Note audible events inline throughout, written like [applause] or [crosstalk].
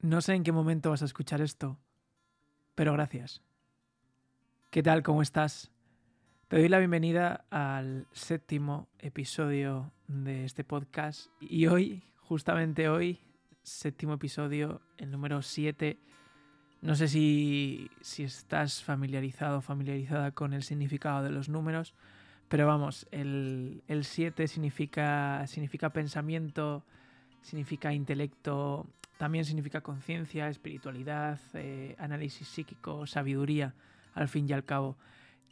No sé en qué momento vas a escuchar esto, pero gracias. ¿Qué tal? ¿Cómo estás? Te doy la bienvenida al séptimo episodio de este podcast y hoy, justamente hoy, séptimo episodio, el número 7. No sé si, si estás familiarizado o familiarizada con el significado de los números, pero vamos, el 7 significa, significa pensamiento, significa intelecto, también significa conciencia, espiritualidad, eh, análisis psíquico, sabiduría, al fin y al cabo.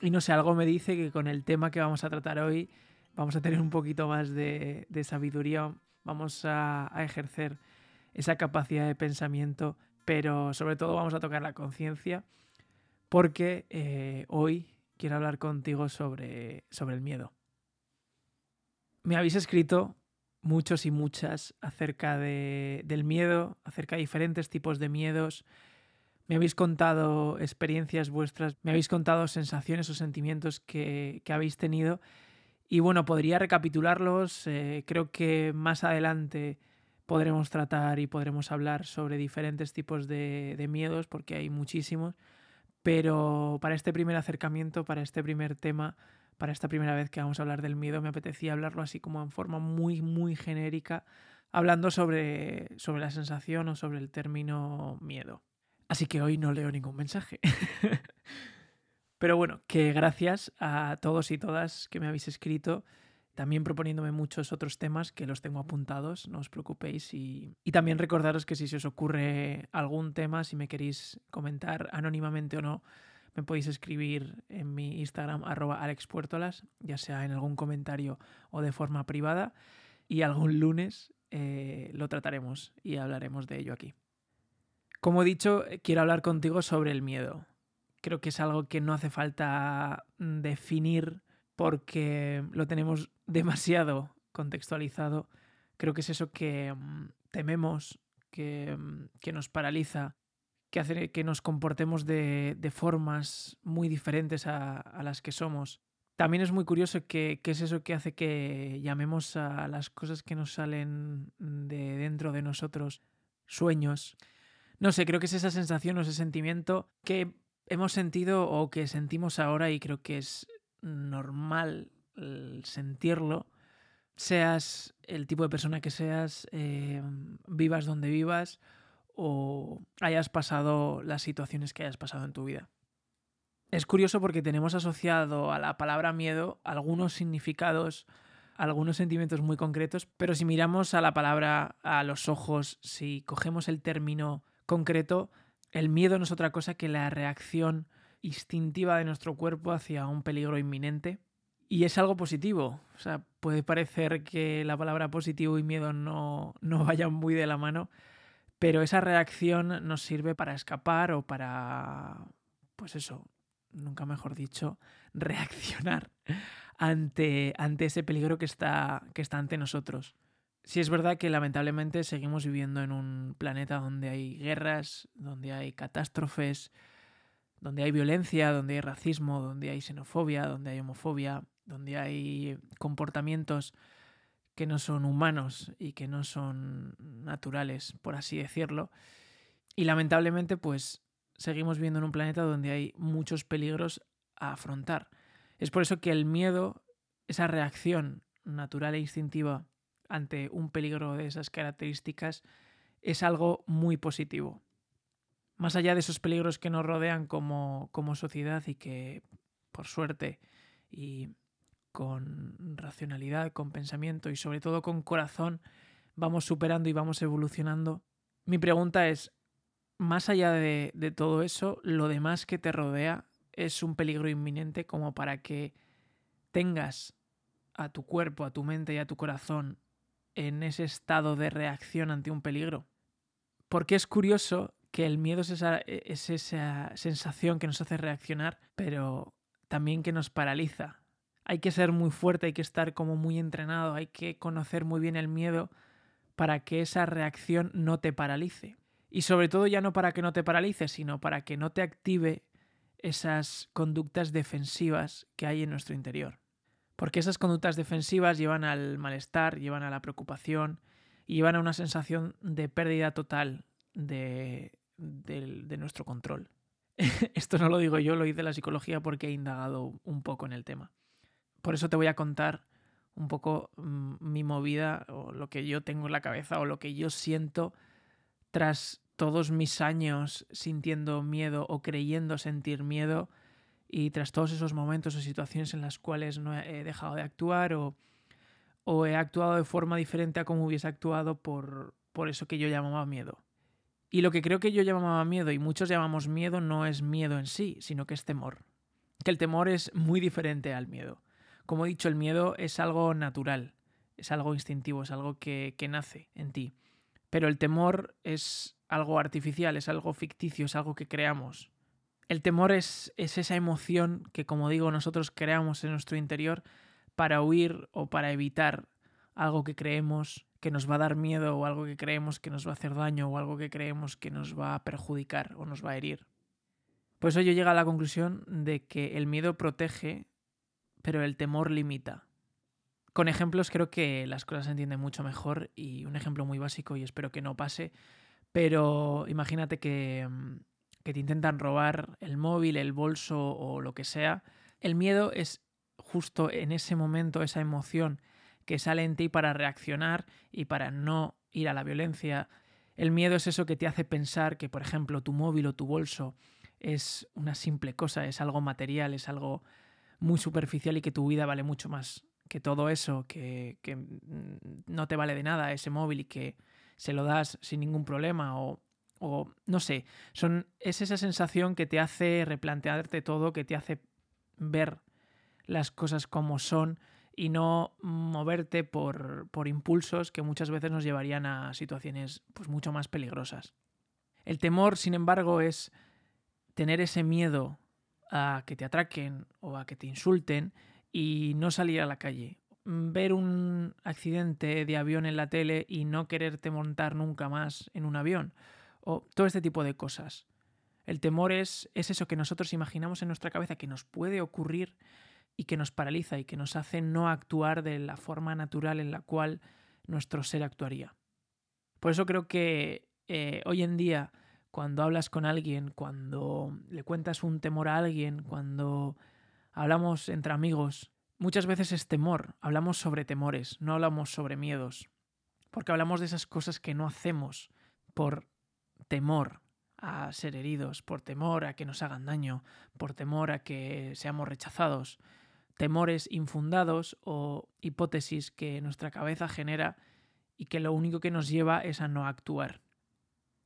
Y no sé, algo me dice que con el tema que vamos a tratar hoy vamos a tener un poquito más de, sabiduría, vamos a, ejercer esa capacidad de pensamiento, pero sobre todo vamos a tocar la conciencia, porque eh, hoy quiero hablar contigo sobre, sobre el miedo. Me habéis escrito muchos y muchas acerca de, del miedo, acerca de diferentes tipos de miedos. Me habéis contado experiencias vuestras, me habéis contado sensaciones o sentimientos que, habéis tenido. Y bueno, podría recapitularlos. Eh, creo que más adelante podremos tratar y podremos hablar sobre diferentes tipos de, de miedos, porque hay muchísimos. Pero para este primer acercamiento, para este primer tema, para esta primera vez que vamos a hablar del miedo, me apetecía hablarlo así como en forma muy, muy genérica, hablando sobre, sobre la sensación o sobre el término miedo. Así que hoy no leo ningún mensaje. [laughs] Pero bueno, que gracias a todos y todas que me habéis escrito, también proponiéndome muchos otros temas que los tengo apuntados, no os preocupéis. Y, y, también recordaros que si se os ocurre algún tema, si me queréis comentar anónimamente o no, me podéis escribir en mi Instagram arroba alexpuertolas, ya sea en algún comentario o de forma privada, y algún lunes eh, lo trataremos y hablaremos de ello aquí. Como he dicho, quiero hablar contigo sobre el miedo. Creo que es algo que no hace falta mm, definir porque lo tenemos [laughs] demasiado contextualizado. Creo que es eso que mm, tememos, que, mm, que nos paraliza, que hace que nos comportemos de, formas muy diferentes a, las que somos. También es muy curioso que, es eso que hace que llamemos a las cosas que nos salen de dentro de nosotros sueños. No sé, creo que es esa sensación o ese sentimiento que hemos sentido o que sentimos ahora y creo que es normal sentirlo. Seas el tipo de persona que seas, eh, vivas donde vivas o hayas pasado las situaciones que hayas pasado en tu vida. Es curioso porque tenemos asociado a la palabra miedo algunos significados, algunos sentimientos muy concretos, pero si miramos a la palabra a los ojos, si cogemos el término concreto, el miedo no es otra cosa que la reacción instintiva de nuestro cuerpo hacia un peligro inminente. Y es algo positivo. O sea, puede parecer que la palabra positivo y miedo no, no [laughs] vayan muy de la mano, pero esa reacción nos sirve para escapar o para, pues eso, nunca mejor dicho, [laughs] reaccionar ante, ante ese peligro que está, que está ante nosotros. Si es verdad que lamentablemente seguimos viviendo en un planeta donde hay guerras, donde hay catástrofes, donde hay violencia, donde hay racismo, donde hay xenofobia, donde hay homofobia, donde hay comportamientos que no son humanos y que no son naturales, por así decirlo. Y lamentablemente, pues seguimos viendo en un planeta donde hay muchos peligros a afrontar. Es por eso que el miedo, esa reacción natural e instintiva ante un peligro de esas características, es algo muy positivo. Más allá de esos peligros que nos rodean como, como sociedad y que, por suerte, y con racionalidad, con pensamiento y sobre todo con corazón vamos superando y vamos evolucionando. Mi pregunta es, más allá de, todo eso, lo demás que te rodea es un peligro inminente como para que tengas a tu cuerpo, a tu mente y a tu corazón en ese estado de reacción ante un peligro. Porque es curioso que el miedo es esa sensación que nos hace reaccionar, pero también que nos paraliza, hay que ser muy fuerte, hay que estar como muy entrenado, hay que conocer muy bien el miedo para que esa reacción no te paralice. Y sobre todo ya no para que no te paralice, sino para que no te active esas conductas defensivas que hay en nuestro interior. Porque esas conductas defensivas llevan al malestar, llevan a la preocupación y llevan a una sensación de pérdida total de, nuestro control. [laughs] Esto no lo digo yo, lo dice la psicología porque he indagado un poco en el tema. Por eso te voy a contar un poco mm, mi movida o lo que yo tengo en la cabeza o lo que yo siento tras todos mis años sintiendo miedo o creyendo sentir miedo y tras todos esos momentos o situaciones en las cuales no he dejado de actuar o, o he actuado de forma diferente a como hubiese actuado por, por eso que yo llamaba miedo. Y lo que creo que yo llamaba miedo y muchos llamamos miedo no es miedo en sí, sino que es temor. Que el temor es muy diferente al miedo. Como he dicho, el miedo es algo natural, es algo instintivo, es algo que, nace en ti. Pero el temor es algo artificial, es algo ficticio, es algo que creamos. El temor es, es esa emoción que, como digo, nosotros creamos en nuestro interior para huir o para evitar algo que creemos que nos va a dar miedo o algo que creemos que nos va a hacer daño o algo que creemos que nos va a perjudicar o nos va a herir. Por eso yo llego a la conclusión de que el miedo protege, pero el temor limita. Con ejemplos creo que las cosas se entienden mucho mejor y un ejemplo muy básico y espero que no pase, pero imagínate que, mm, que te intentan robar el móvil, el bolso o lo que sea. El miedo es justo en ese momento, esa emoción que sale en ti para reaccionar y para no ir a la violencia. El miedo es eso que te hace pensar que, por ejemplo, tu móvil o tu bolso es una simple cosa, es algo material, es algo muy superficial y que tu vida vale mucho más que todo eso, que, que no te vale de nada ese móvil y que se lo das sin ningún problema o, o no sé, son, es esa sensación que te hace replantearte todo, que te hace ver las cosas como son y no moverte por, por, impulsos que muchas veces nos llevarían a situaciones pues, mucho más peligrosas. El temor, sin embargo, es tener ese miedo a que te atraquen o a que te insulten y no salir a la calle. Ver un accidente de avión en la tele y no quererte montar nunca más en un avión. O todo este tipo de cosas. El temor es, es eso que nosotros imaginamos en nuestra cabeza que nos puede ocurrir y que nos paraliza y que nos hace no actuar de la forma natural en la cual nuestro ser actuaría. Por eso creo que eh, hoy en día, cuando hablas con alguien, cuando le cuentas un temor a alguien, cuando hablamos entre amigos, muchas veces es temor, hablamos sobre temores, no hablamos sobre miedos, porque hablamos de esas cosas que no hacemos por temor a ser heridos, por temor a que nos hagan daño, por temor a que seamos rechazados, temores infundados o hipótesis que nuestra cabeza genera y que lo único que nos lleva es a no actuar.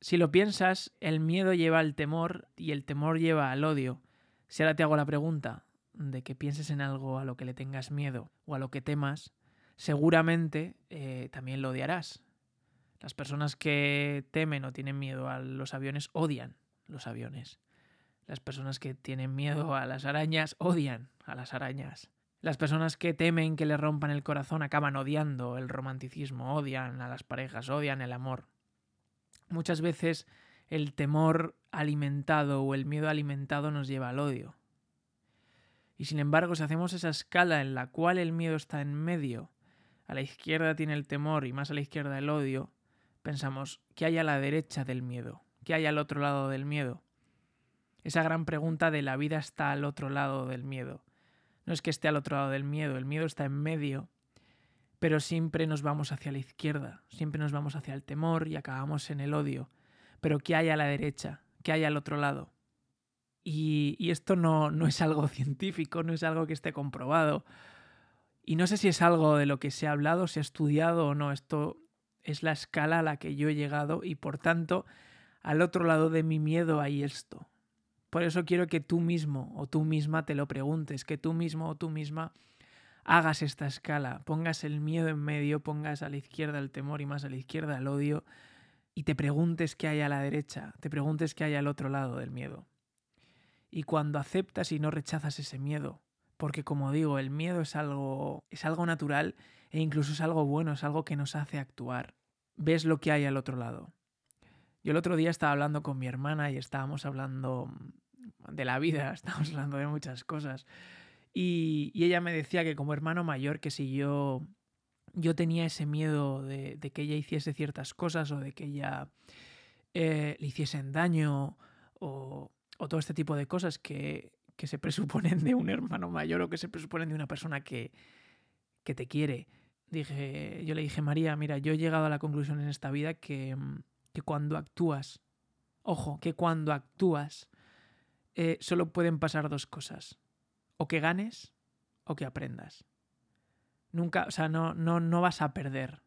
Si lo piensas, el miedo lleva al temor y el temor lleva al odio. Si ahora te hago la pregunta de que pienses en algo a lo que le tengas miedo o a lo que temas, seguramente eh, también lo odiarás. Las personas que temen o tienen miedo a los aviones odian los aviones. Las personas que tienen miedo a las arañas odian a las arañas. Las personas que temen que le rompan el corazón acaban odiando el romanticismo, odian a las parejas, odian el amor. Muchas veces el temor alimentado o el miedo alimentado nos lleva al odio. Y sin embargo, si hacemos esa escala en la cual el miedo está en medio, a la izquierda tiene el temor y más a la izquierda el odio, pensamos, ¿qué hay a la derecha del miedo? ¿Qué hay al otro lado del miedo? Esa gran pregunta de la vida está al otro lado del miedo. No es que esté al otro lado del miedo, el miedo está en medio, pero siempre nos vamos hacia la izquierda, siempre nos vamos hacia el temor y acabamos en el odio. Pero ¿qué hay a la derecha? ¿Qué hay al otro lado? Y, esto no, no es algo [laughs] científico, no es algo que esté comprobado. Y no sé si es algo de lo que se ha hablado, se ha estudiado o no. Esto es la escala a la que yo he llegado y por tanto al otro lado de mi miedo hay esto. Por eso quiero que tú mismo o tú misma te lo preguntes, que tú mismo o tú misma hagas esta escala, pongas el miedo en medio, pongas a la izquierda el temor y más a la izquierda el odio y te preguntes qué hay a la derecha, te preguntes qué hay al otro lado del miedo. Y cuando aceptas y no rechazas ese miedo, porque como digo, el miedo es algo es algo natural e incluso es algo bueno, es algo que nos hace actuar. Ves lo que hay al otro lado. Yo el otro día estaba hablando con mi hermana y estábamos hablando de la vida, [laughs] estábamos hablando de muchas cosas. Y, ella me decía que como hermano mayor, que si yo, yo tenía ese miedo de, que ella hiciese ciertas cosas o de que ella eh, le hiciesen daño o, todo este tipo de cosas que, que, se [laughs] presuponen de un hermano mayor o que se presuponen de una persona que, que te quiere. Dije, yo le dije, María, mira, yo he llegado a la conclusión en esta vida que, que cuando actúas, ojo, que cuando actúas eh, solo pueden pasar dos cosas. O que ganes o que aprendas. Nunca, o sea, no, no, no vas a perder.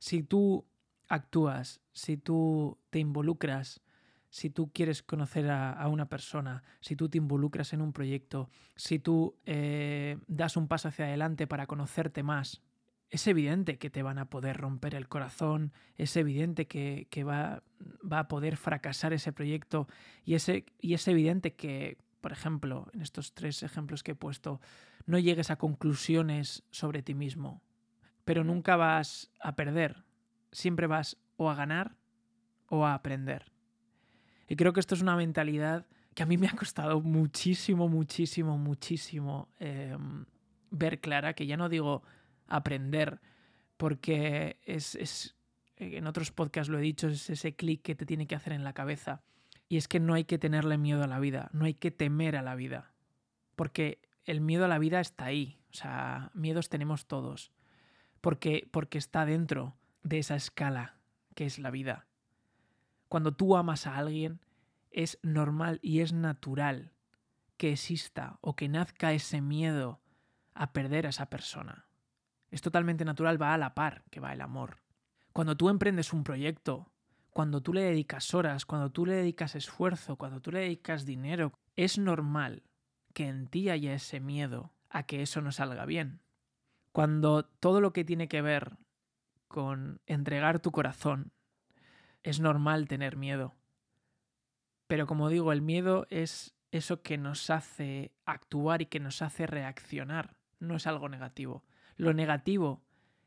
Si tú actúas, si tú te involucras, si tú quieres conocer a, una persona, si tú te involucras en un proyecto, si tú eh, das un paso hacia adelante para conocerte más, es evidente que te van a poder romper el corazón, es evidente que, va, va, a poder fracasar ese proyecto y, ese, y es evidente que, por ejemplo, en estos tres ejemplos que he puesto, no llegues a conclusiones sobre ti mismo, pero nunca vas a perder, siempre vas o a ganar o a aprender. Y creo que esto es una mentalidad que a mí me ha costado muchísimo, muchísimo, muchísimo em, ver clara, que ya no digo aprender, porque es, es, en otros podcasts lo he dicho, es ese clic que te tiene que hacer en la cabeza. Y es que no hay que tenerle miedo a la vida, no hay que temer a la vida, porque el miedo a la vida está ahí, o sea, miedos tenemos todos, porque, porque está dentro de esa escala que es la vida. Cuando tú amas a alguien, es normal y es natural que exista o que nazca ese miedo a perder a esa persona. Es totalmente natural, va a la par que va el amor. Cuando tú emprendes un proyecto, cuando tú le dedicas horas, cuando tú le dedicas esfuerzo, cuando tú le dedicas dinero, es normal que en ti haya ese miedo a que eso no salga bien. Cuando todo lo que tiene que ver con entregar tu corazón, es normal tener miedo. Pero como digo, el miedo es eso que nos hace actuar y que nos hace reaccionar, no es algo negativo. Lo negativo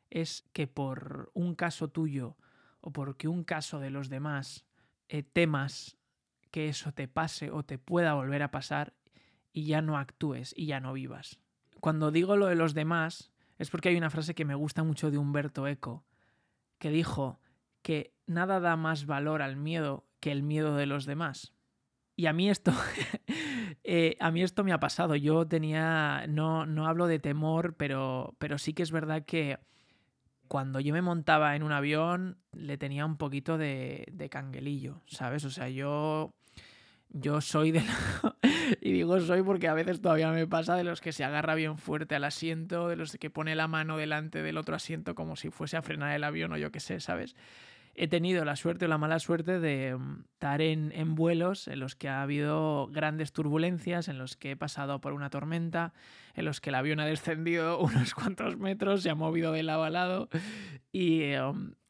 es que por un caso tuyo o porque un caso de los demás eh, temas que eso te pase o te pueda volver a pasar y ya no actúes y ya no vivas. Cuando digo lo de los demás es porque hay una frase que me gusta mucho de Humberto Eco, que dijo que nada da más valor al miedo que el miedo de los demás. Y a mí esto, [laughs] eh, a mí esto me ha pasado. Yo tenía, no, no hablo de temor, pero, pero sí que es verdad que cuando yo me montaba en un avión le tenía un poquito de, de canguelillo, ¿sabes? O sea, yo, yo soy de... [laughs] y digo soy porque a veces todavía me pasa de los que se agarra bien fuerte al asiento, de los que pone la mano delante del otro asiento como si fuese a frenar el avión o yo qué sé, ¿sabes? He tenido la suerte o la mala suerte de mm, estar en, vuelos en los que ha habido grandes turbulencias, en los que he pasado por una tormenta, en los que el avión ha descendido [laughs] unos cuantos metros, se ha movido de lado a lado y,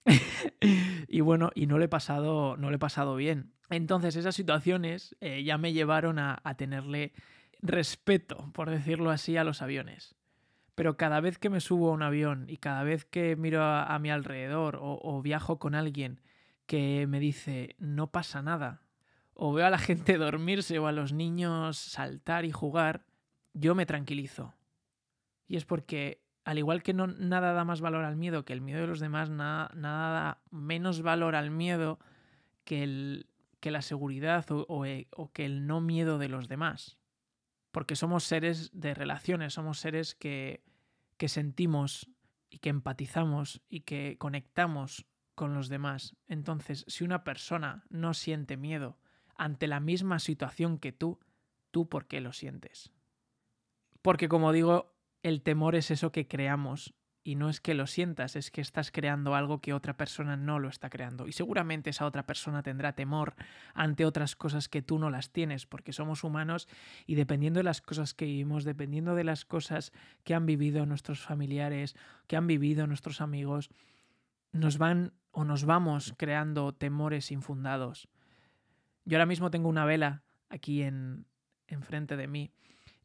[laughs] y bueno, y no le he pasado, no he pasado bien. Entonces esas situaciones eh, ya me llevaron a tenerle respeto, por decirlo así, a los aviones. Pero cada vez que me subo a un avión y cada vez que miro a, mi alrededor o, viajo con alguien que me dice no pasa nada, o veo a la [laughs] gente dormirse o a los niños saltar y jugar, yo me tranquilizo. Y es porque, al igual que no, nada da más valor al miedo que el miedo de los demás, nada, nada da menos valor al miedo que, el, que la seguridad o, eh, o que el no miedo de los demás porque somos seres de relaciones, somos seres que, que sentimos y que empatizamos y que conectamos con los demás. Entonces, si una persona no siente miedo ante la misma situación que tú, ¿tú por qué lo sientes? Porque como digo, el temor es eso que creamos y no es que lo sientas, es que estás creando algo que otra persona no lo está creando. Y seguramente esa otra persona tendrá temor ante otras cosas que tú no las tienes, porque somos humanos y dependiendo de las cosas que vivimos, dependiendo de las cosas que han vivido nuestros familiares, que han vivido nuestros amigos, nos van o nos vamos creando temores infundados. Yo ahora mismo tengo una vela aquí en enfrente de mí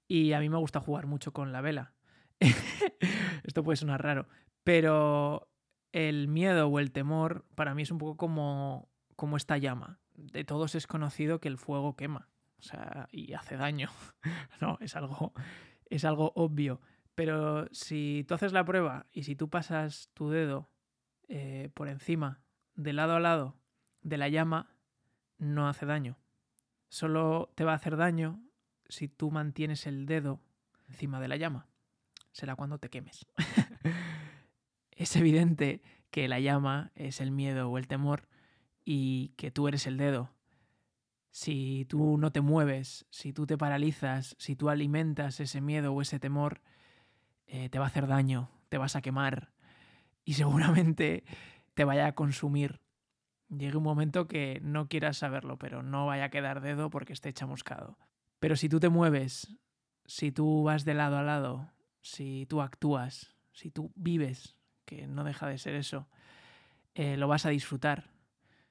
y a mí me gusta jugar mucho con la vela [laughs] Esto puede sonar raro, pero el miedo o el temor para mí es un poco como, como esta llama. De todos es conocido que el fuego quema, o sea, y hace daño. [laughs] no, es algo, es algo obvio. Pero si tú haces la prueba y si tú pasas tu dedo eh, por encima, de lado a lado, de la llama no hace daño. Solo te va a hacer daño si tú mantienes el dedo encima de la llama. Será cuando te quemes. [laughs] es evidente que la llama es el miedo o el temor y que tú eres el dedo. Si tú no te mueves, si tú te paralizas, si tú alimentas ese miedo o ese temor, eh, te va a hacer daño, te vas a quemar y seguramente [laughs] te vaya a consumir. Llegue un momento que no quieras saberlo, pero no vaya a quedar dedo porque esté chamuscado. Pero si tú te mueves, si tú vas de lado a lado, si tú actúas, si tú vives, que no deja de ser eso, eh, lo vas a disfrutar.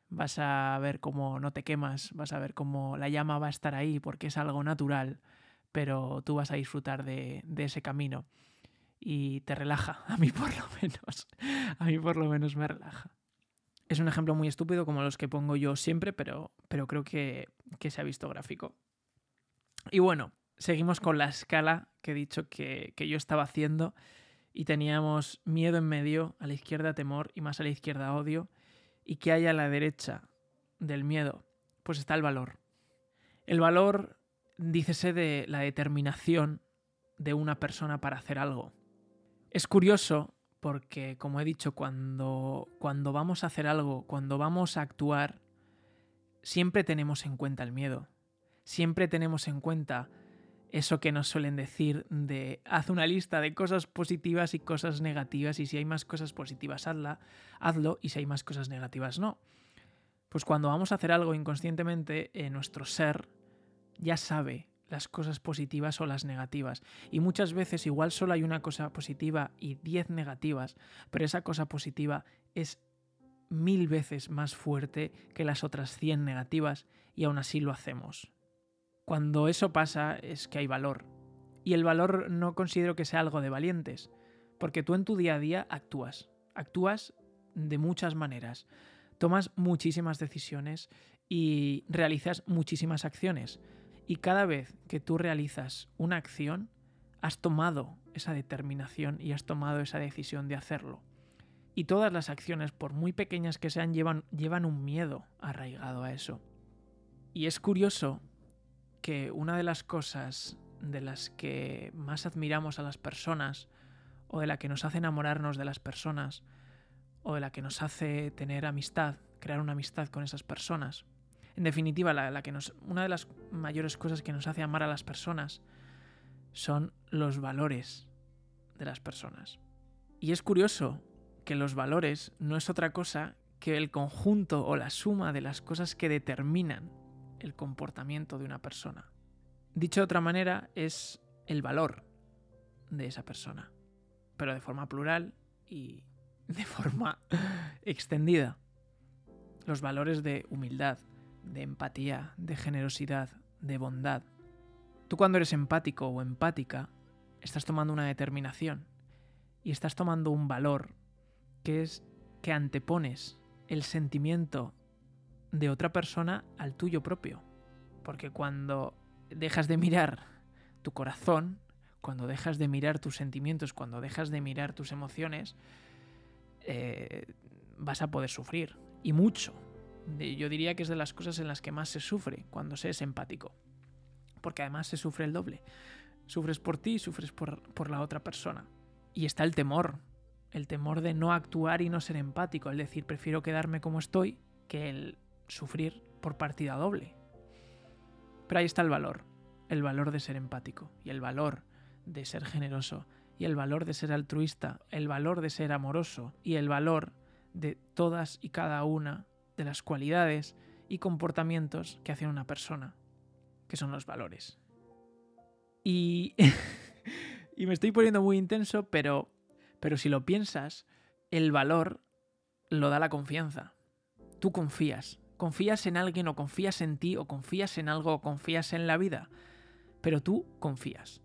Vas a ver cómo no te quemas, vas a ver cómo la llama va a estar ahí porque es algo natural, pero tú vas a disfrutar de, de ese camino y te relaja, [laughs] a mí por lo menos, a mí por lo menos me relaja. Es un ejemplo muy estúpido como los que pongo yo siempre, pero, pero creo que, que se ha visto gráfico. Y bueno, seguimos con la escala que he dicho que, que, yo estaba haciendo y teníamos miedo en medio, a la izquierda temor y más a la izquierda odio. ¿Y que hay a la derecha del miedo? Pues está el valor. El valor, dícese de la determinación de una persona para hacer algo. Es curioso porque, como he dicho, cuando, cuando vamos a hacer algo, cuando vamos a actuar, siempre tenemos en cuenta el miedo siempre tenemos en cuenta eso que nos suelen decir de haz una lista de cosas positivas y cosas negativas y si hay más cosas positivas hazla, hazlo y si hay más cosas negativas no. Pues cuando vamos a hacer algo inconscientemente, eh, nuestro ser ya sabe las cosas positivas o las negativas. Y muchas veces igual solo hay una cosa positiva y diez negativas, pero esa cosa positiva es mil veces más fuerte que las otras cien negativas y aún así lo hacemos. Cuando eso pasa es que hay valor. Y el valor no considero que sea algo de valientes, porque tú en tu día a día actúas. Actúas de muchas maneras. Tomas muchísimas decisiones y realizas muchísimas acciones. Y cada vez que tú realizas una acción, has tomado esa determinación y has tomado esa decisión de hacerlo. Y todas las acciones, por muy pequeñas que sean, llevan, llevan un miedo arraigado a eso. Y es curioso que una de las cosas de las que más admiramos a las personas, o de la que nos hace enamorarnos de las personas, o de la que nos hace tener amistad, crear una amistad con esas personas. En definitiva, la, que nos, una de las mayores cosas que nos hace amar a las personas son los valores de las personas. Y es curioso que los valores no es otra cosa que el conjunto o la suma de las cosas que determinan el comportamiento de una persona. Dicho de otra manera, es el valor de esa persona, pero de forma plural y [laughs] de forma extendida. Los valores de humildad, de empatía, de generosidad, de bondad. Tú cuando eres empático o empática, estás tomando una determinación y estás tomando un valor que es que antepones el sentimiento de otra persona al tuyo propio. Porque cuando dejas de mirar tu corazón, cuando dejas de mirar tus sentimientos, cuando dejas de mirar tus emociones, eh, vas a poder sufrir. Y mucho. Yo diría que es de las cosas en las que más se sufre cuando se es empático. Porque además se sufre el doble. Sufres por ti y sufres por, por la otra persona. Y está el temor. El temor de no actuar y no ser empático. Es decir, prefiero quedarme como estoy que el sufrir por partida doble. Pero ahí está el valor, el valor de ser empático y el valor de ser generoso y el valor de ser altruista, el valor de ser amoroso y el valor de todas y cada una de las cualidades y comportamientos que hacen una persona, que son los valores. Y, [laughs] y me estoy poniendo muy intenso, pero, pero si lo piensas, el valor lo da la confianza. Tú confías, confías en alguien o confías en ti o confías en algo o confías en la vida, pero tú confías.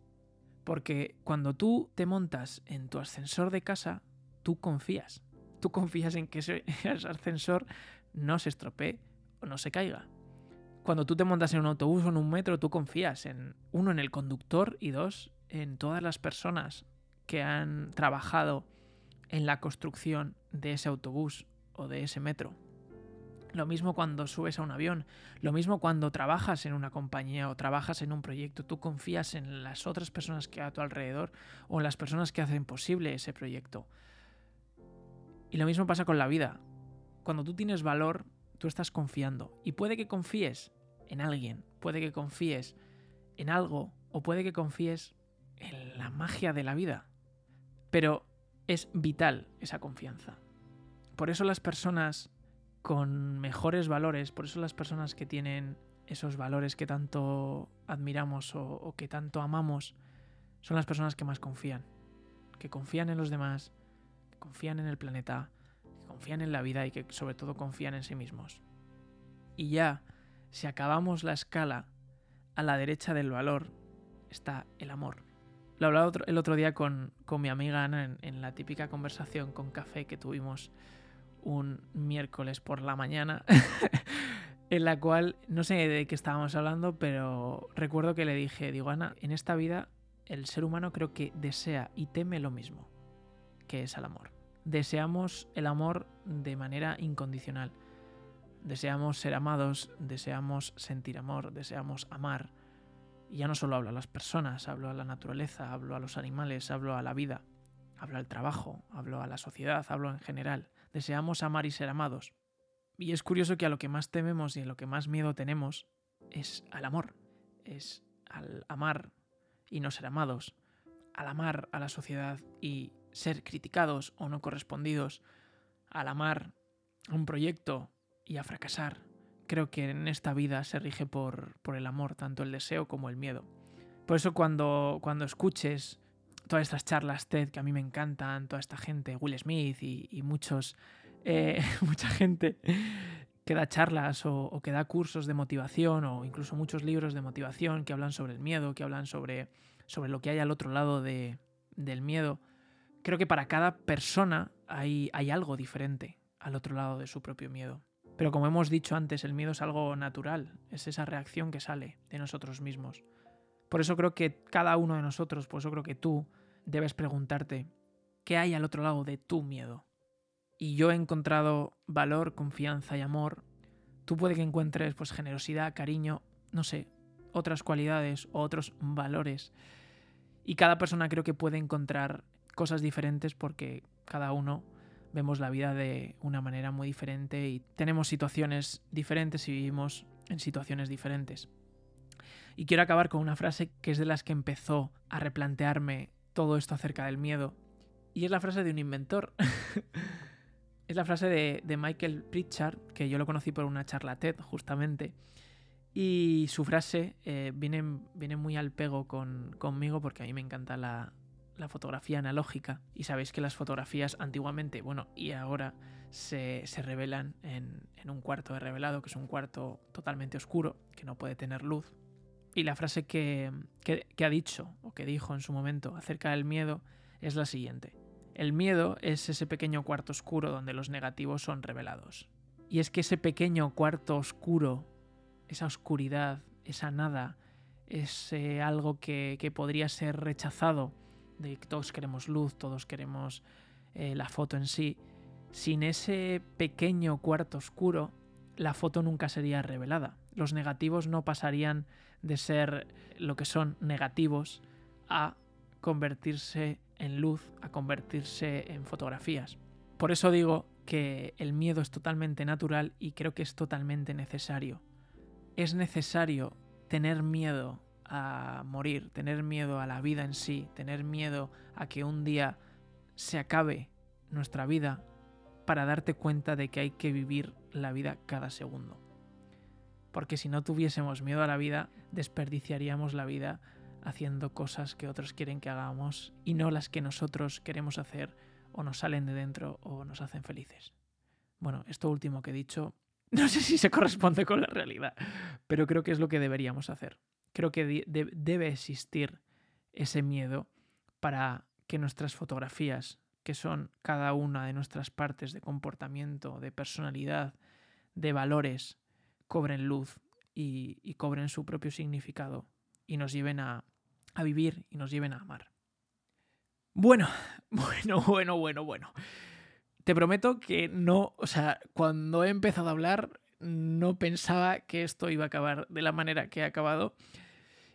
Porque cuando tú te montas en tu ascensor de casa, tú confías. Tú confías en que [laughs] ese, ascensor no se estropee o no se caiga. Cuando tú te montas en un autobús o en un metro, tú confías en, uno, en el conductor y dos, en todas las personas que han trabajado en la construcción de ese autobús o de ese metro. Lo mismo cuando subes a un avión, lo mismo cuando trabajas en una compañía o trabajas en un proyecto, tú confías en las otras personas que hay a tu alrededor o en las personas que hacen posible ese proyecto. Y lo mismo pasa con la vida. Cuando tú tienes valor, tú estás confiando. Y puede que confíes en alguien, puede que confíes en algo o puede que confíes en la magia de la vida. Pero es vital esa confianza. Por eso las personas con mejores valores, por eso las personas que tienen esos valores que tanto admiramos o, que tanto amamos, son las personas que más confían. Que confían en los demás, que confían en el planeta, que confían en la vida y que sobre todo confían en sí mismos. Y ya, si acabamos la escala a la derecha del valor, está el amor. Lo hablaba el otro día con, mi amiga Ana en, la típica conversación con café que tuvimos un miércoles por la mañana, [laughs] en la cual no sé de qué estábamos hablando, pero recuerdo que le dije, digo, Ana, en esta vida el ser humano creo que desea y teme lo mismo, que es el amor. Deseamos el amor de manera incondicional. Deseamos ser amados, deseamos sentir amor, deseamos amar y ya no solo hablo a las personas, hablo a la naturaleza, hablo a los animales, hablo a la vida, hablo al trabajo, hablo a la sociedad, hablo en general. Deseamos amar y ser amados. Y es curioso que a lo que más tememos y a lo que más miedo tenemos es al amor, es al amar y no ser amados, al amar a la sociedad y ser criticados o no correspondidos, al amar un proyecto y a fracasar, creo que en esta vida se rige por, el amor, tanto el deseo como el miedo. Por eso cuando, cuando escuches todas estas charlas TED que a mí me encantan, toda esta gente, Will Smith y, muchos, eh, [laughs] mucha gente que da charlas o, que da cursos de motivación o incluso muchos libros de motivación que hablan sobre el miedo, que hablan sobre, sobre lo que hay al otro lado de, del miedo, creo que para cada persona hay, hay algo diferente al otro lado de su propio miedo. Pero como hemos dicho antes, el miedo es algo natural, es esa reacción que sale de nosotros mismos. Por eso creo que cada uno de nosotros, por eso creo que tú debes preguntarte, ¿qué hay al otro lado de tu miedo? Y yo he encontrado valor, confianza y amor. Tú puede que encuentres pues generosidad, cariño, no sé, otras cualidades o otros valores. Y cada persona creo que puede encontrar cosas diferentes porque cada uno vemos la vida de una manera muy diferente y tenemos situaciones diferentes y vivimos en situaciones diferentes. Y quiero acabar con una frase que es de las que empezó a replantearme todo esto acerca del miedo. Y es la frase de un inventor. [laughs] es la frase de, Michael Pritchard, que yo lo conocí por una charla TED, justamente. Y su frase eh, viene, viene, muy al pego con, conmigo porque a mí me encanta la, la fotografía analógica y sabéis que las fotografías antiguamente, bueno, y ahora se, revelan en, un cuarto de revelado, que es un cuarto totalmente oscuro, que no puede tener luz. Y la frase que, que ha dicho o que dijo en su momento acerca del miedo es la siguiente. El miedo es ese pequeño cuarto oscuro donde los negativos son revelados. Y es que ese pequeño cuarto oscuro, esa oscuridad, esa nada, es algo que, que podría ser rechazado de que todos queremos luz, todos queremos eh, la foto en sí, sin ese pequeño cuarto oscuro, la foto nunca sería revelada. Los negativos no pasarían de ser lo que son negativos a convertirse en luz, a convertirse en fotografías. Por eso digo que el miedo es totalmente natural y creo que es totalmente necesario. Es necesario tener miedo a morir, tener miedo a la vida en sí, tener miedo a que un día se acabe nuestra vida para darte cuenta de que hay que vivir la vida cada segundo. Porque si no tuviésemos miedo a la vida, desperdiciaríamos la vida haciendo cosas que otros quieren que hagamos y no las que nosotros queremos hacer o nos salen de dentro o nos hacen felices. Bueno, esto último que he dicho [laughs] no sé si se corresponde con la realidad, pero creo que es lo que deberíamos hacer creo que debe existir ese miedo para que nuestras fotografías, que son cada una de nuestras partes de comportamiento, de personalidad, de valores, cobren luz y, cobren su propio significado y nos lleven a, vivir y nos lleven a amar. Bueno, [laughs] bueno, bueno, bueno, bueno. Te prometo que no, o sea, cuando he empezado a hablar no pensaba que esto iba a acabar de la manera que ha acabado.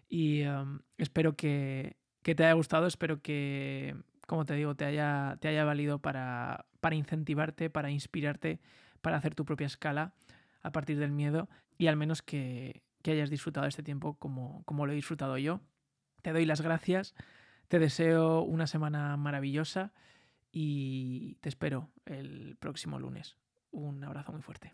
Y um, espero que, te haya gustado, espero que, como te digo, te haya, te haya valido para, para incentivarte, para inspirarte, para hacer tu propia escala a partir del miedo y al menos que, que hayas disfrutado este tiempo como, como lo he disfrutado yo. Te doy las gracias, te deseo una semana maravillosa y te espero el próximo lunes. Un abrazo muy fuerte.